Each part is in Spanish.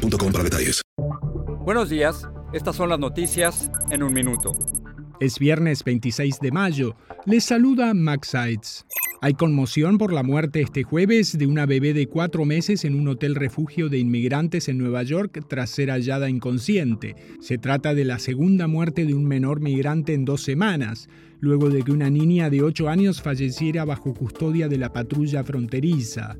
boostmobile.com para detalles. Buenos días, estas son las noticias en un minuto. Es viernes 26 de mayo. Les saluda Max Sides. Hay conmoción por la muerte este jueves de una bebé de cuatro meses en un hotel refugio de inmigrantes en Nueva York tras ser hallada inconsciente. Se trata de la segunda muerte de un menor migrante en dos semanas luego de que una niña de 8 años falleciera bajo custodia de la patrulla fronteriza.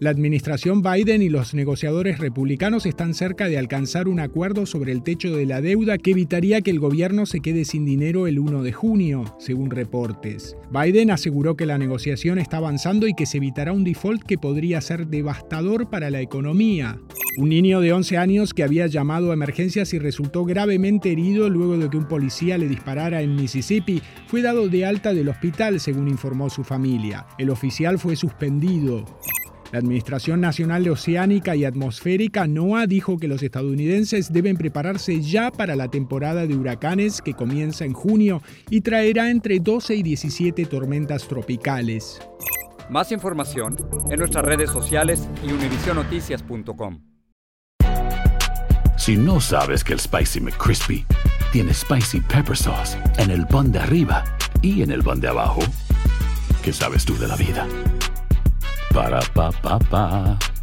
La administración Biden y los negociadores republicanos están cerca de alcanzar un acuerdo sobre el techo de la deuda que evitaría que el gobierno se quede sin dinero el 1 de junio, según reportes. Biden aseguró que la negociación está avanzando y que se evitará un default que podría ser devastador para la economía. Un niño de 11 años que había llamado a emergencias y resultó gravemente herido luego de que un policía le disparara en Mississippi fue dado de alta del hospital, según informó su familia. El oficial fue suspendido. La Administración Nacional de Oceánica y Atmosférica, NOAA, dijo que los estadounidenses deben prepararse ya para la temporada de huracanes que comienza en junio y traerá entre 12 y 17 tormentas tropicales. Más información en nuestras redes sociales y univisionoticias.com. Si no sabes que el Spicy McCrispy tiene Spicy Pepper Sauce en el pan de arriba y en el pan de abajo, ¿qué sabes tú de la vida? Ba-da-ba-ba-ba.